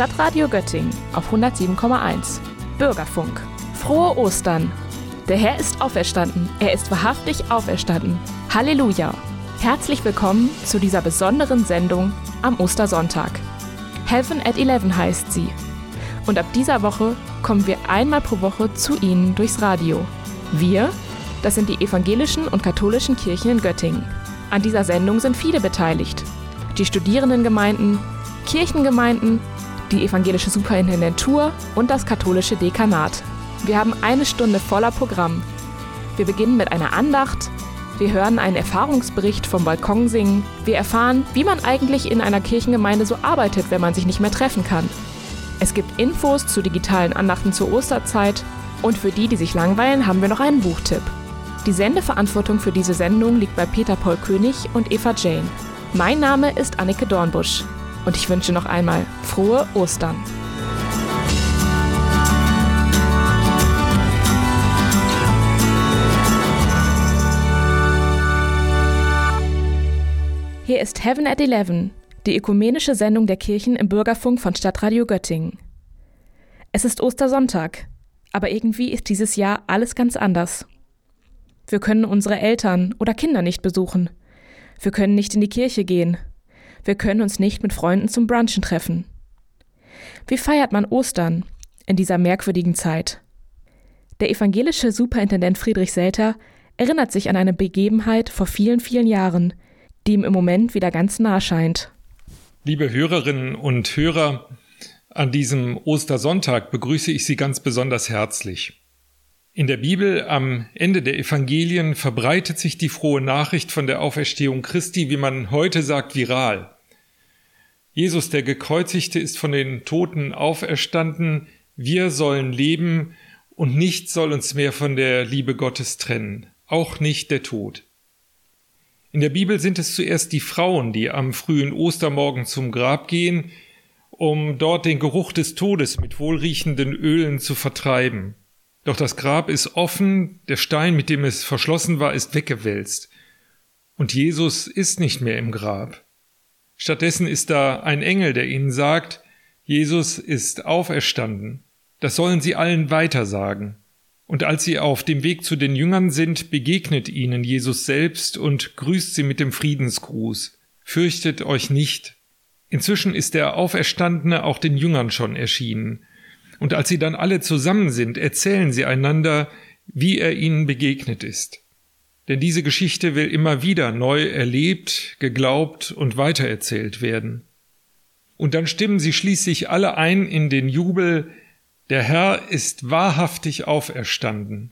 Stadtradio Göttingen auf 107,1. Bürgerfunk. Frohe Ostern. Der Herr ist auferstanden. Er ist wahrhaftig auferstanden. Halleluja. Herzlich willkommen zu dieser besonderen Sendung am Ostersonntag. Heaven at 11 heißt sie. Und ab dieser Woche kommen wir einmal pro Woche zu Ihnen durchs Radio. Wir, das sind die evangelischen und katholischen Kirchen in Göttingen. An dieser Sendung sind viele beteiligt. Die Studierendengemeinden, Kirchengemeinden, die evangelische Superintendentur und das katholische Dekanat. Wir haben eine Stunde voller Programm. Wir beginnen mit einer Andacht, wir hören einen Erfahrungsbericht vom Balkon singen, wir erfahren, wie man eigentlich in einer Kirchengemeinde so arbeitet, wenn man sich nicht mehr treffen kann. Es gibt Infos zu digitalen Andachten zur Osterzeit und für die, die sich langweilen, haben wir noch einen Buchtipp. Die Sendeverantwortung für diese Sendung liegt bei Peter Paul König und Eva Jane. Mein Name ist Annike Dornbusch und ich wünsche noch einmal frohe Ostern. Hier ist Heaven at Eleven, die ökumenische Sendung der Kirchen im Bürgerfunk von Stadtradio Göttingen. Es ist Ostersonntag, aber irgendwie ist dieses Jahr alles ganz anders. Wir können unsere Eltern oder Kinder nicht besuchen. Wir können nicht in die Kirche gehen. Wir können uns nicht mit Freunden zum Brunchen treffen. Wie feiert man Ostern in dieser merkwürdigen Zeit? Der evangelische Superintendent Friedrich Selter erinnert sich an eine Begebenheit vor vielen, vielen Jahren, die ihm im Moment wieder ganz nah scheint. Liebe Hörerinnen und Hörer, an diesem Ostersonntag begrüße ich Sie ganz besonders herzlich. In der Bibel am Ende der Evangelien verbreitet sich die frohe Nachricht von der Auferstehung Christi, wie man heute sagt, viral. Jesus, der Gekreuzigte, ist von den Toten auferstanden, wir sollen leben und nichts soll uns mehr von der Liebe Gottes trennen, auch nicht der Tod. In der Bibel sind es zuerst die Frauen, die am frühen Ostermorgen zum Grab gehen, um dort den Geruch des Todes mit wohlriechenden Ölen zu vertreiben. Doch das Grab ist offen, der Stein, mit dem es verschlossen war, ist weggewälzt. Und Jesus ist nicht mehr im Grab. Stattdessen ist da ein Engel, der ihnen sagt, Jesus ist auferstanden. Das sollen sie allen weitersagen. Und als sie auf dem Weg zu den Jüngern sind, begegnet ihnen Jesus selbst und grüßt sie mit dem Friedensgruß. Fürchtet euch nicht. Inzwischen ist der Auferstandene auch den Jüngern schon erschienen. Und als sie dann alle zusammen sind, erzählen sie einander, wie er ihnen begegnet ist. Denn diese Geschichte will immer wieder neu erlebt, geglaubt und weitererzählt werden. Und dann stimmen sie schließlich alle ein in den Jubel, der Herr ist wahrhaftig auferstanden.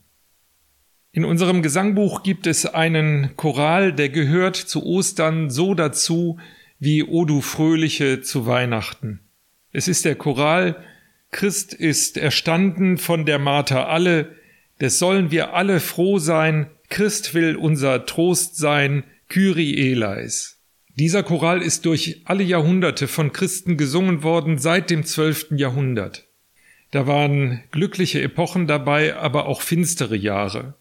In unserem Gesangbuch gibt es einen Choral, der gehört zu Ostern so dazu wie O du Fröhliche zu Weihnachten. Es ist der Choral Christ ist erstanden von der Marter alle, des sollen wir alle froh sein, Christ will unser Trost sein, Kyrie eleis. Dieser Choral ist durch alle Jahrhunderte von Christen gesungen worden seit dem zwölften Jahrhundert. Da waren glückliche Epochen dabei, aber auch finstere Jahre.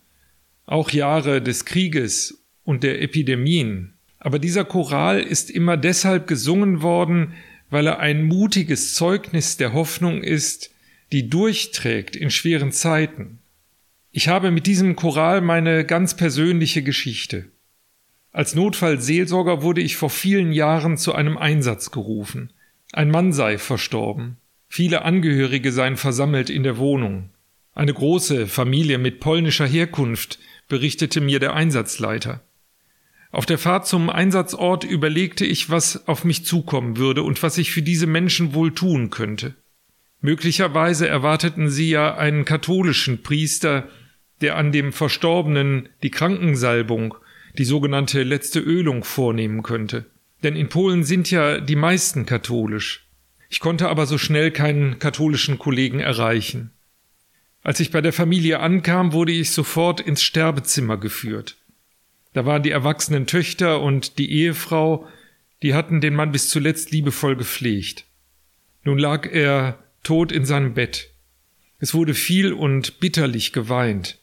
Auch Jahre des Krieges und der Epidemien. Aber dieser Choral ist immer deshalb gesungen worden, weil er ein mutiges Zeugnis der Hoffnung ist, die durchträgt in schweren Zeiten. Ich habe mit diesem Choral meine ganz persönliche Geschichte. Als Notfallseelsorger wurde ich vor vielen Jahren zu einem Einsatz gerufen. Ein Mann sei verstorben. Viele Angehörige seien versammelt in der Wohnung. Eine große Familie mit polnischer Herkunft, berichtete mir der Einsatzleiter. Auf der Fahrt zum Einsatzort überlegte ich, was auf mich zukommen würde und was ich für diese Menschen wohl tun könnte. Möglicherweise erwarteten sie ja einen katholischen Priester, der an dem Verstorbenen die Krankensalbung, die sogenannte letzte Ölung vornehmen könnte. Denn in Polen sind ja die meisten katholisch. Ich konnte aber so schnell keinen katholischen Kollegen erreichen. Als ich bei der Familie ankam, wurde ich sofort ins Sterbezimmer geführt. Da waren die erwachsenen Töchter und die Ehefrau, die hatten den Mann bis zuletzt liebevoll gepflegt. Nun lag er tot in seinem Bett. Es wurde viel und bitterlich geweint.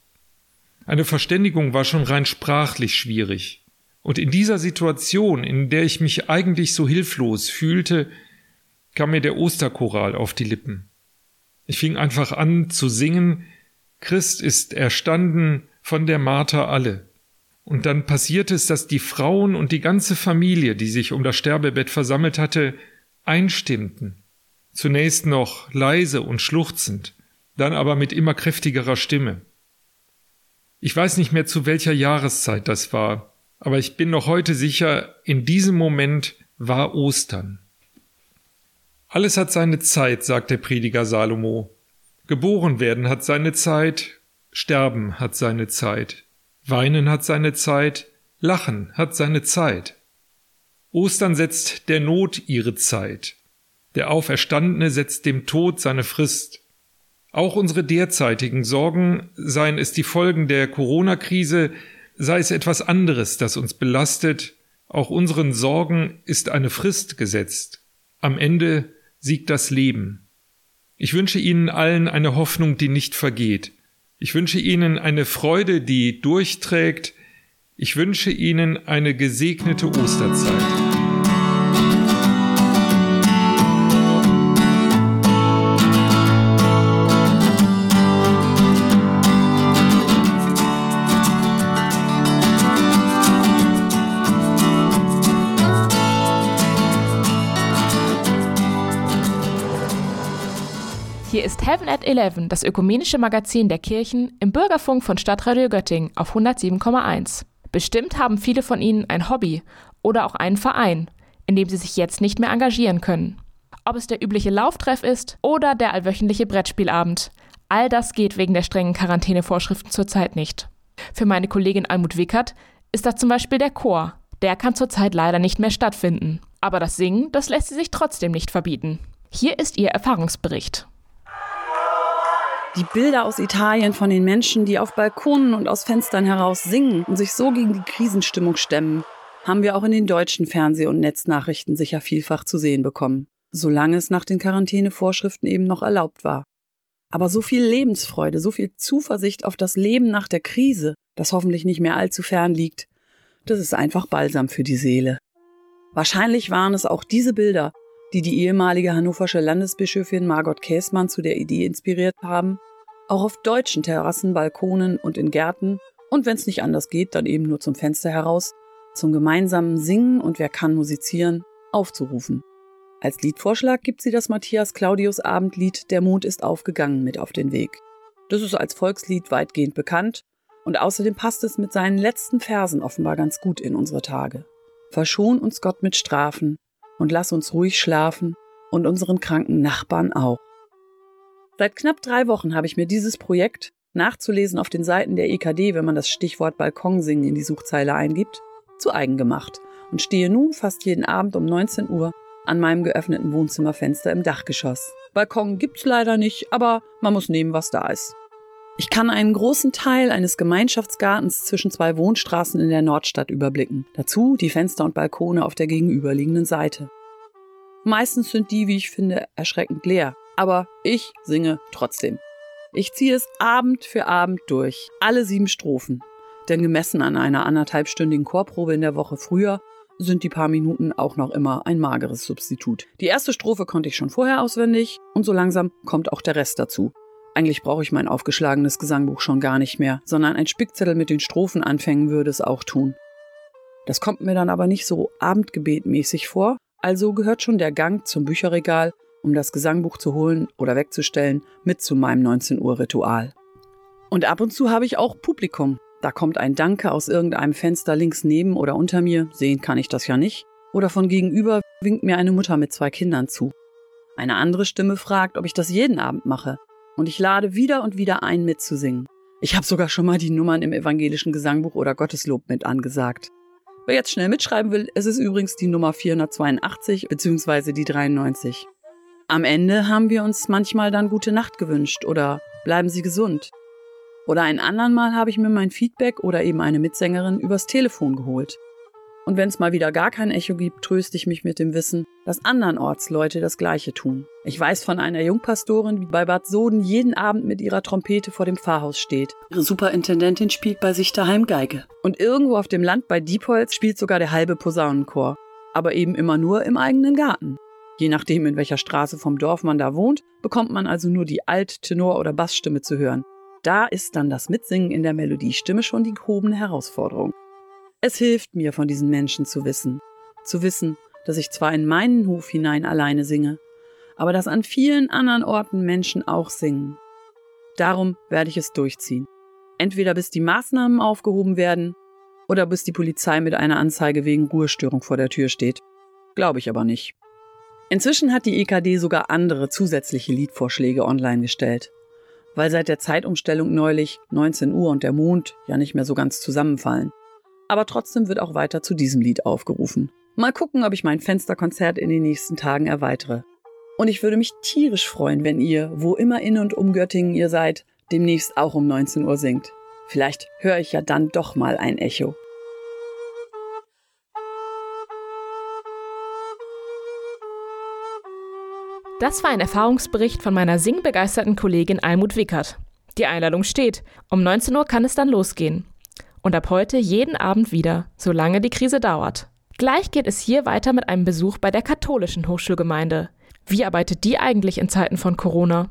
Eine Verständigung war schon rein sprachlich schwierig. Und in dieser Situation, in der ich mich eigentlich so hilflos fühlte, kam mir der Osterchoral auf die Lippen. Ich fing einfach an zu singen, Christ ist erstanden von der Martha alle. Und dann passierte es, dass die Frauen und die ganze Familie, die sich um das Sterbebett versammelt hatte, einstimmten. Zunächst noch leise und schluchzend, dann aber mit immer kräftigerer Stimme. Ich weiß nicht mehr, zu welcher Jahreszeit das war, aber ich bin noch heute sicher, in diesem Moment war Ostern. Alles hat seine Zeit, sagt der Prediger Salomo. Geboren werden hat seine Zeit, sterben hat seine Zeit, weinen hat seine Zeit, lachen hat seine Zeit. Ostern setzt der Not ihre Zeit. Der Auferstandene setzt dem Tod seine Frist. Auch unsere derzeitigen Sorgen, seien es die Folgen der Corona-Krise, sei es etwas anderes, das uns belastet, auch unseren Sorgen ist eine Frist gesetzt. Am Ende siegt das Leben. Ich wünsche Ihnen allen eine Hoffnung, die nicht vergeht. Ich wünsche Ihnen eine Freude, die durchträgt. Ich wünsche Ihnen eine gesegnete Osterzeit. Hier ist Heaven at 11, das ökumenische Magazin der Kirchen im Bürgerfunk von Stadtradio Göttingen auf 107,1. Bestimmt haben viele von Ihnen ein Hobby oder auch einen Verein, in dem Sie sich jetzt nicht mehr engagieren können. Ob es der übliche Lauftreff ist oder der allwöchentliche Brettspielabend, all das geht wegen der strengen Quarantänevorschriften zurzeit nicht. Für meine Kollegin Almut Wickert ist das zum Beispiel der Chor. Der kann zurzeit leider nicht mehr stattfinden. Aber das Singen, das lässt sie sich trotzdem nicht verbieten. Hier ist ihr Erfahrungsbericht. Die Bilder aus Italien von den Menschen, die auf Balkonen und aus Fenstern heraus singen und sich so gegen die Krisenstimmung stemmen, haben wir auch in den deutschen Fernseh- und Netznachrichten sicher vielfach zu sehen bekommen, solange es nach den Quarantänevorschriften eben noch erlaubt war. Aber so viel Lebensfreude, so viel Zuversicht auf das Leben nach der Krise, das hoffentlich nicht mehr allzu fern liegt, das ist einfach Balsam für die Seele. Wahrscheinlich waren es auch diese Bilder, die die ehemalige hannoversche Landesbischöfin Margot Käßmann zu der Idee inspiriert haben, auch auf deutschen Terrassen, Balkonen und in Gärten und wenn es nicht anders geht, dann eben nur zum Fenster heraus, zum gemeinsamen Singen und wer kann musizieren, aufzurufen. Als Liedvorschlag gibt sie das Matthias Claudius Abendlied Der Mond ist aufgegangen mit auf den Weg. Das ist als Volkslied weitgehend bekannt und außerdem passt es mit seinen letzten Versen offenbar ganz gut in unsere Tage. Verschon uns Gott mit Strafen, und lass uns ruhig schlafen und unseren kranken Nachbarn auch. Seit knapp drei Wochen habe ich mir dieses Projekt, nachzulesen auf den Seiten der EKD, wenn man das Stichwort Balkonsingen in die Suchzeile eingibt, zu eigen gemacht und stehe nun fast jeden Abend um 19 Uhr an meinem geöffneten Wohnzimmerfenster im Dachgeschoss. Balkon gibt's leider nicht, aber man muss nehmen, was da ist. Ich kann einen großen Teil eines Gemeinschaftsgartens zwischen zwei Wohnstraßen in der Nordstadt überblicken. Dazu die Fenster und Balkone auf der gegenüberliegenden Seite. Meistens sind die, wie ich finde, erschreckend leer. Aber ich singe trotzdem. Ich ziehe es Abend für Abend durch. Alle sieben Strophen. Denn gemessen an einer anderthalbstündigen Chorprobe in der Woche früher sind die paar Minuten auch noch immer ein mageres Substitut. Die erste Strophe konnte ich schon vorher auswendig und so langsam kommt auch der Rest dazu. Eigentlich brauche ich mein aufgeschlagenes Gesangbuch schon gar nicht mehr, sondern ein Spickzettel mit den Strophenanfängen würde es auch tun. Das kommt mir dann aber nicht so abendgebetmäßig vor, also gehört schon der Gang zum Bücherregal, um das Gesangbuch zu holen oder wegzustellen, mit zu meinem 19 Uhr Ritual. Und ab und zu habe ich auch Publikum. Da kommt ein Danke aus irgendeinem Fenster links neben oder unter mir, sehen kann ich das ja nicht, oder von gegenüber winkt mir eine Mutter mit zwei Kindern zu. Eine andere Stimme fragt, ob ich das jeden Abend mache, und ich lade wieder und wieder ein, mitzusingen. Ich habe sogar schon mal die Nummern im evangelischen Gesangbuch oder Gotteslob mit angesagt. Wer jetzt schnell mitschreiben will, es ist übrigens die Nummer 482 bzw. die 93. Am Ende haben wir uns manchmal dann gute Nacht gewünscht oder bleiben Sie gesund. Oder ein andern Mal habe ich mir mein Feedback oder eben eine Mitsängerin übers Telefon geholt. Und wenn es mal wieder gar kein Echo gibt, tröste ich mich mit dem Wissen, dass andernorts Leute das Gleiche tun. Ich weiß von einer Jungpastorin, die bei Bad Soden jeden Abend mit ihrer Trompete vor dem Pfarrhaus steht. Ihre Superintendentin spielt bei sich daheim Geige. Und irgendwo auf dem Land bei Diepholz spielt sogar der halbe Posaunenchor. Aber eben immer nur im eigenen Garten. Je nachdem, in welcher Straße vom Dorf man da wohnt, bekommt man also nur die Alt-, Tenor- oder Bassstimme zu hören. Da ist dann das Mitsingen in der Melodiestimme schon die gehobene Herausforderung. Es hilft mir, von diesen Menschen zu wissen. Zu wissen, dass ich zwar in meinen Hof hinein alleine singe, aber dass an vielen anderen Orten Menschen auch singen. Darum werde ich es durchziehen. Entweder bis die Maßnahmen aufgehoben werden oder bis die Polizei mit einer Anzeige wegen Ruhestörung vor der Tür steht. Glaube ich aber nicht. Inzwischen hat die EKD sogar andere zusätzliche Liedvorschläge online gestellt weil seit der Zeitumstellung neulich 19 Uhr und der Mond ja nicht mehr so ganz zusammenfallen. Aber trotzdem wird auch weiter zu diesem Lied aufgerufen. Mal gucken, ob ich mein Fensterkonzert in den nächsten Tagen erweitere. Und ich würde mich tierisch freuen, wenn ihr, wo immer in und um Göttingen ihr seid, demnächst auch um 19 Uhr singt. Vielleicht höre ich ja dann doch mal ein Echo. Das war ein Erfahrungsbericht von meiner singbegeisterten Kollegin Almut Wickert. Die Einladung steht. Um 19 Uhr kann es dann losgehen. Und ab heute jeden Abend wieder, solange die Krise dauert. Gleich geht es hier weiter mit einem Besuch bei der katholischen Hochschulgemeinde. Wie arbeitet die eigentlich in Zeiten von Corona?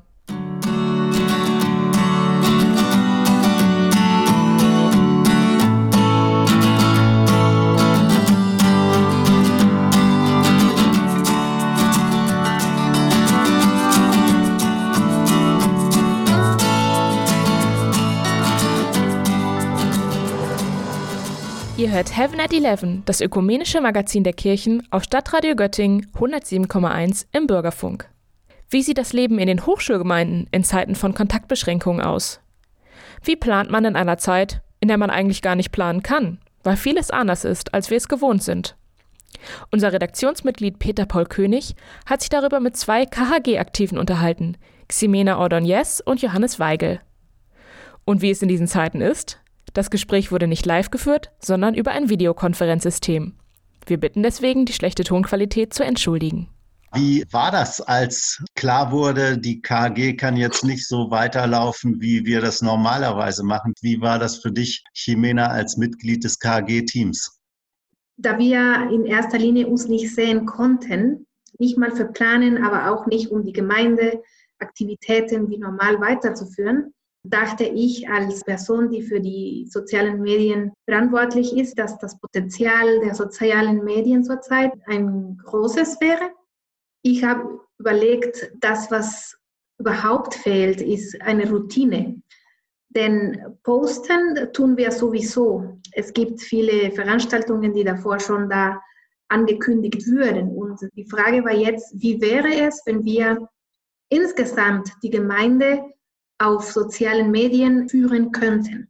Ihr hört Heaven at 11, das ökumenische Magazin der Kirchen auf Stadtradio Göttingen 107,1 im Bürgerfunk. Wie sieht das Leben in den Hochschulgemeinden in Zeiten von Kontaktbeschränkungen aus? Wie plant man in einer Zeit, in der man eigentlich gar nicht planen kann, weil vieles anders ist, als wir es gewohnt sind? Unser Redaktionsmitglied Peter Paul König hat sich darüber mit zwei KHG-Aktiven unterhalten, Ximena Ordonez und Johannes Weigel. Und wie es in diesen Zeiten ist, das Gespräch wurde nicht live geführt, sondern über ein Videokonferenzsystem. Wir bitten deswegen, die schlechte Tonqualität zu entschuldigen. Wie war das, als klar wurde, die KG kann jetzt nicht so weiterlaufen, wie wir das normalerweise machen? Wie war das für dich, Jimena, als Mitglied des KG-Teams? Da wir in erster Linie uns nicht sehen konnten, nicht mal für Planen, aber auch nicht um die Gemeindeaktivitäten wie normal weiterzuführen, dachte ich als Person, die für die sozialen Medien verantwortlich ist, dass das Potenzial der sozialen Medien zurzeit ein großes wäre. Ich habe überlegt, das, was überhaupt fehlt, ist eine Routine. Denn posten tun wir sowieso. Es gibt viele Veranstaltungen, die davor schon da angekündigt würden. Und die Frage war jetzt, wie wäre es, wenn wir insgesamt die Gemeinde auf sozialen Medien führen könnten.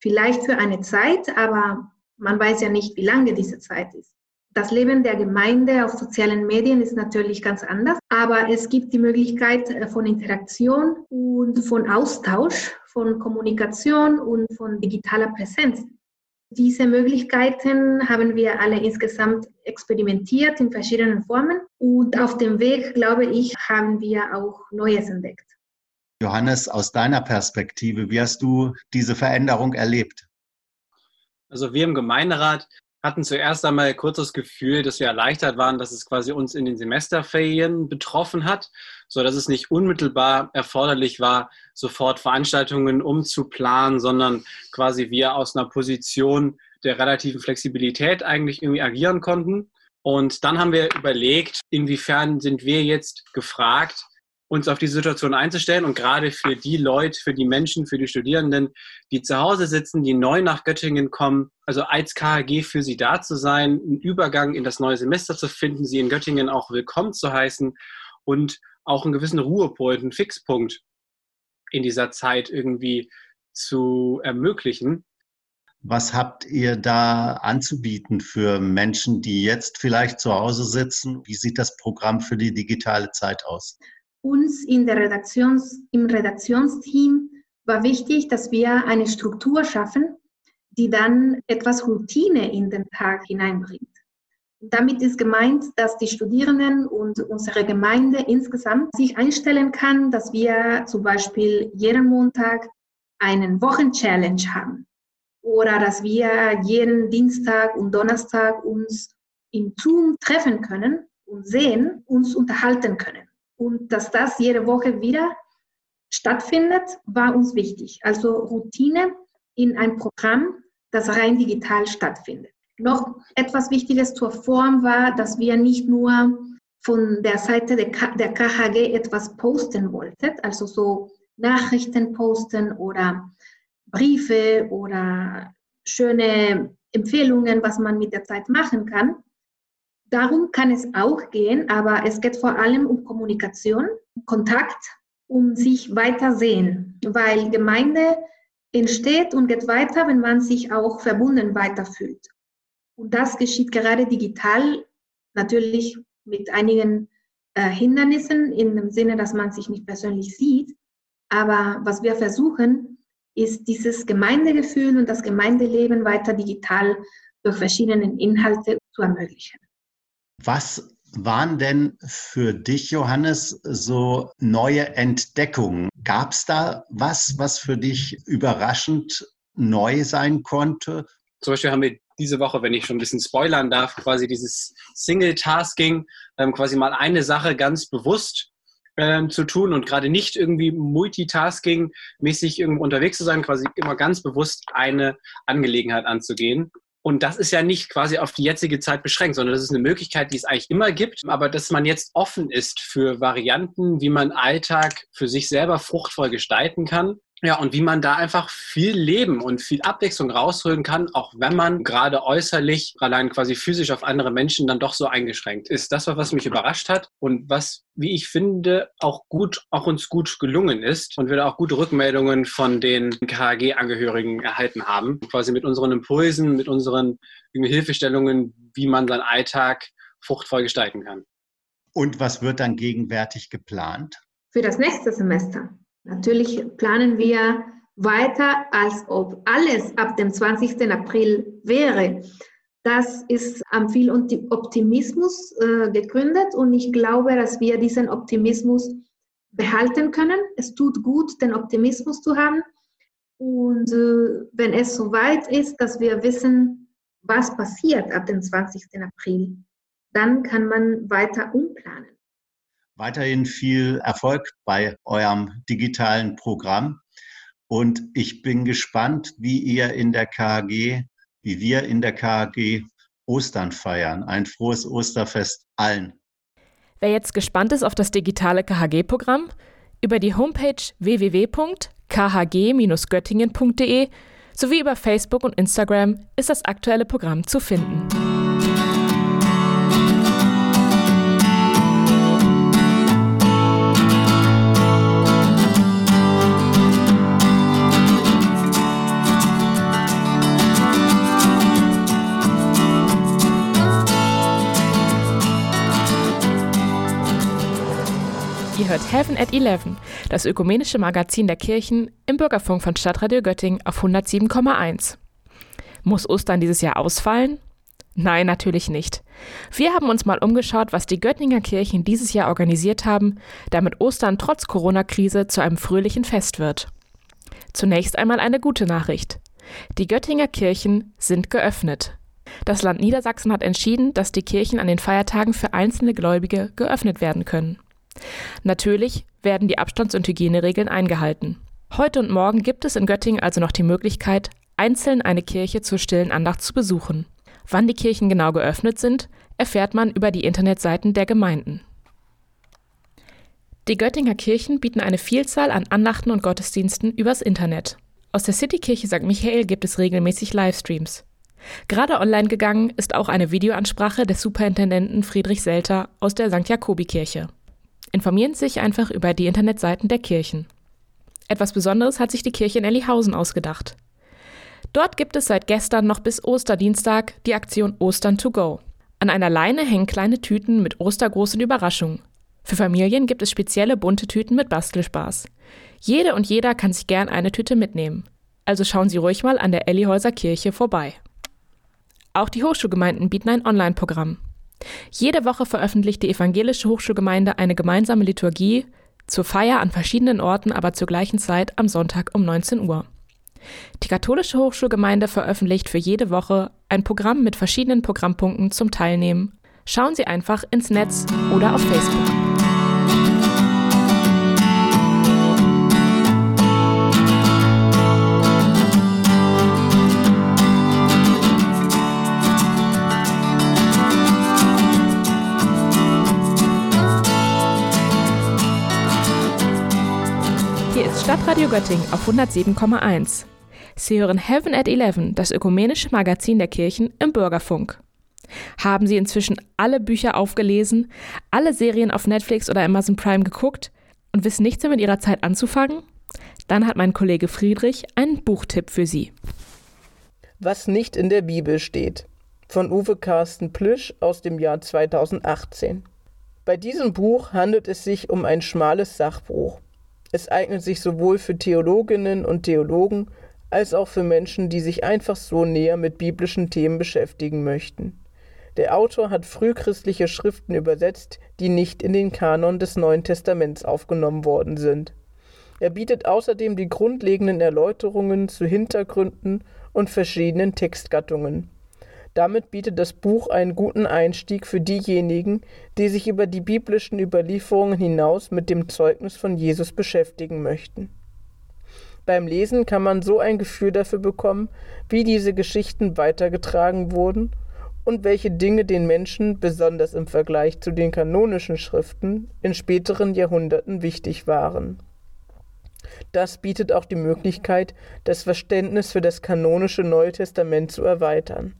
Vielleicht für eine Zeit, aber man weiß ja nicht, wie lange diese Zeit ist. Das Leben der Gemeinde auf sozialen Medien ist natürlich ganz anders, aber es gibt die Möglichkeit äh, von Interaktion und von Austausch, von Kommunikation und von digitaler Präsenz. Diese Möglichkeiten haben wir alle insgesamt experimentiert in verschiedenen Formen und auf dem Weg, glaube ich, haben wir auch Neues entdeckt. Johannes, aus deiner Perspektive, wie hast du diese Veränderung erlebt? Also wir im Gemeinderat hatten zuerst einmal kurz das Gefühl, dass wir erleichtert waren, dass es quasi uns in den Semesterferien betroffen hat, so dass es nicht unmittelbar erforderlich war, sofort Veranstaltungen umzuplanen, sondern quasi wir aus einer Position der relativen Flexibilität eigentlich irgendwie agieren konnten. Und dann haben wir überlegt, inwiefern sind wir jetzt gefragt, uns auf die Situation einzustellen und gerade für die Leute, für die Menschen, für die Studierenden, die zu Hause sitzen, die neu nach Göttingen kommen, also als KHG für sie da zu sein, einen Übergang in das neue Semester zu finden, sie in Göttingen auch willkommen zu heißen und auch einen gewissen Ruhepunkt, einen Fixpunkt in dieser Zeit irgendwie zu ermöglichen. Was habt ihr da anzubieten für Menschen, die jetzt vielleicht zu Hause sitzen? Wie sieht das Programm für die digitale Zeit aus? Uns in der Redaktions, im Redaktionsteam war wichtig, dass wir eine Struktur schaffen, die dann etwas Routine in den Tag hineinbringt. Damit ist gemeint, dass die Studierenden und unsere Gemeinde insgesamt sich einstellen kann, dass wir zum Beispiel jeden Montag einen Wochenchallenge haben oder dass wir jeden Dienstag und Donnerstag uns im Zoom treffen können und sehen, uns unterhalten können. Und dass das jede Woche wieder stattfindet, war uns wichtig. Also Routine in ein Programm, das rein digital stattfindet. Noch etwas Wichtiges zur Form war, dass wir nicht nur von der Seite der, KHG etwas posten wollten, also so Nachrichten posten oder Briefe oder schöne Empfehlungen, was man mit der Zeit machen kann. Darum kann es auch gehen, aber es geht vor allem um Kommunikation, Kontakt, um sich weiter sehen, weil Gemeinde entsteht und geht weiter, wenn man sich auch verbunden weiterfühlt. Und das geschieht gerade digital, natürlich mit einigen äh, Hindernissen, in dem Sinne, dass man sich nicht persönlich sieht. Aber was wir versuchen, ist dieses Gemeindegefühl und das Gemeindeleben weiter digital durch verschiedene Inhalte zu ermöglichen. Was waren denn für dich, Johannes, so neue Entdeckungen? Gab es da was, was für dich überraschend neu sein konnte? Zum Beispiel haben wir diese Woche, wenn ich schon ein bisschen spoilern darf, quasi dieses Single-Tasking, ähm, quasi mal eine Sache ganz bewusst ähm, zu tun und gerade nicht irgendwie Multitasking-mäßig irgendwo unterwegs zu sein, quasi immer ganz bewusst eine Angelegenheit anzugehen. Und das ist ja nicht quasi auf die jetzige Zeit beschränkt, sondern das ist eine Möglichkeit, die es eigentlich immer gibt. Aber dass man jetzt offen ist für Varianten, wie man Alltag für sich selber fruchtvoll gestalten kann, ja, und wie man da einfach viel Leben und viel Abwechslung rausholen kann, auch wenn man gerade äußerlich, allein quasi physisch auf andere Menschen dann doch so eingeschränkt ist. Das war, was mich überrascht hat und was, wie ich finde, auch gut, auch uns gut gelungen ist und wir da auch gute Rückmeldungen von den KHG-Angehörigen erhalten haben. Quasi mit unseren Impulsen, mit unseren Hilfestellungen, wie man seinen Alltag fruchtvoll gestalten kann. Und was wird dann gegenwärtig geplant? Für das nächste Semester. Natürlich planen wir weiter, als ob alles ab dem 20. April wäre. Das ist am viel Optimismus äh, gegründet und ich glaube, dass wir diesen Optimismus behalten können. Es tut gut, den Optimismus zu haben. Und äh, wenn es soweit ist, dass wir wissen, was passiert ab dem 20. April, dann kann man weiter umplanen weiterhin viel Erfolg bei eurem digitalen Programm. Und ich bin gespannt, wie ihr in der KG, wie wir in der KG Ostern feiern. Ein frohes Osterfest allen. Wer jetzt gespannt ist auf das digitale KHG-Programm, über die Homepage www.khg-göttingen.de sowie über Facebook und Instagram ist das aktuelle Programm zu finden. Hört Heaven at 11, das ökumenische Magazin der Kirchen im Bürgerfunk von Stadtradio Göttingen auf 107,1. Muss Ostern dieses Jahr ausfallen? Nein, natürlich nicht. Wir haben uns mal umgeschaut, was die Göttinger Kirchen dieses Jahr organisiert haben, damit Ostern trotz Corona-Krise zu einem fröhlichen Fest wird. Zunächst einmal eine gute Nachricht. Die Göttinger Kirchen sind geöffnet. Das Land Niedersachsen hat entschieden, dass die Kirchen an den Feiertagen für einzelne Gläubige geöffnet werden können. Natürlich werden die Abstands- und Hygieneregeln eingehalten. Heute und morgen gibt es in Göttingen also noch die Möglichkeit, einzeln eine Kirche zur stillen Andacht zu besuchen. Wann die Kirchen genau geöffnet sind, erfährt man über die Internetseiten der Gemeinden. Die Göttinger Kirchen bieten eine Vielzahl an Andachten und Gottesdiensten übers Internet. Aus der Citykirche St. Michael gibt es regelmäßig Livestreams. Gerade online gegangen ist auch eine Videoansprache des Superintendenten Friedrich Selter aus der St. Jakobikirche. Informieren Sie sich einfach über die Internetseiten der Kirchen. Etwas Besonderes hat sich die Kirche in Ellihausen ausgedacht. Dort gibt es seit gestern noch bis Osterdienstag die Aktion Ostern to go. An einer Leine hängen kleine Tüten mit ostergroßen Überraschungen. Für Familien gibt es spezielle bunte Tüten mit Bastelspaß. Jede und jeder kann sich gern eine Tüte mitnehmen. Also schauen Sie ruhig mal an der Ellihäuser Kirche vorbei. Auch die Hochschulgemeinden bieten ein Online-Programm. Jede Woche veröffentlicht die Evangelische Hochschulgemeinde eine gemeinsame Liturgie zur Feier an verschiedenen Orten, aber zur gleichen Zeit am Sonntag um 19 Uhr. Die Katholische Hochschulgemeinde veröffentlicht für jede Woche ein Programm mit verschiedenen Programmpunkten zum Teilnehmen, Schauen Sie einfach ins Netz oder auf Facebook. Stadtradio Göttingen auf 107,1. Sie hören Heaven at 11, das ökumenische Magazin der Kirchen im Bürgerfunk. Haben Sie inzwischen alle Bücher aufgelesen, alle Serien auf Netflix oder Amazon Prime geguckt und wissen nichts mehr mit Ihrer Zeit anzufangen? Dann hat mein Kollege Friedrich einen Buchtipp für Sie. Was nicht in der Bibel steht. Von Uwe Carsten Plüsch aus dem Jahr 2018. Bei diesem Buch handelt es sich um ein schmales Sachbuch. Es eignet sich sowohl für Theologinnen und Theologen als auch für Menschen, die sich einfach so näher mit biblischen Themen beschäftigen möchten. Der Autor hat frühchristliche Schriften übersetzt, die nicht in den Kanon des Neuen Testaments aufgenommen worden sind. Er bietet außerdem die grundlegenden Erläuterungen zu Hintergründen und verschiedenen Textgattungen. Damit bietet das Buch einen guten Einstieg für diejenigen, die sich über die biblischen Überlieferungen hinaus mit dem Zeugnis von Jesus beschäftigen möchten. Beim Lesen kann man so ein Gefühl dafür bekommen, wie diese Geschichten weitergetragen wurden und welche Dinge den Menschen, besonders im Vergleich zu den kanonischen Schriften, in späteren Jahrhunderten wichtig waren. Das bietet auch die Möglichkeit, das Verständnis für das kanonische Neue Testament zu erweitern.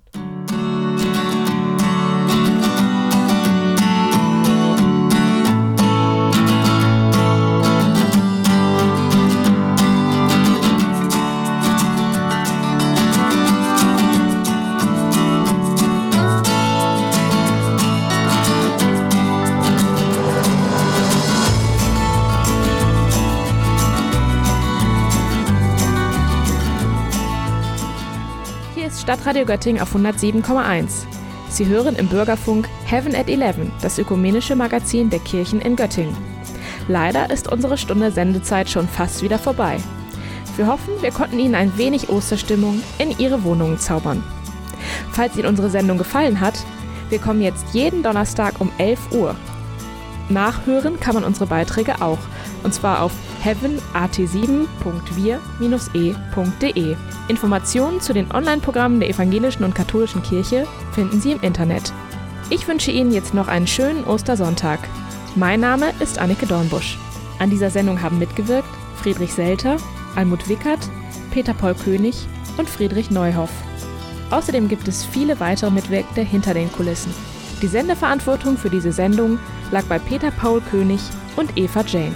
Stadtradio Göttingen auf 107,1. Sie hören im Bürgerfunk Heaven at 11, das ökumenische Magazin der Kirchen in Göttingen. Leider ist unsere Stunde Sendezeit schon fast wieder vorbei. Wir hoffen, wir konnten Ihnen ein wenig Osterstimmung in Ihre Wohnungen zaubern. Falls Ihnen unsere Sendung gefallen hat, wir kommen jetzt jeden Donnerstag um 11 Uhr. Nachhören kann man unsere Beiträge auch, und zwar auf heavenat7.wir-e.de. Informationen zu den Online-Programmen der evangelischen und katholischen Kirche finden Sie im Internet. Ich wünsche Ihnen jetzt noch einen schönen Ostersonntag. Mein Name ist Annike Dornbusch. An dieser Sendung haben mitgewirkt Friedrich Selter, Almut Wickert, Peter Paul König und Friedrich Neuhoff. Außerdem gibt es viele weitere Mitwirkende hinter den Kulissen. Die Sendeverantwortung für diese Sendung lag bei Peter Paul König und Eva Jane.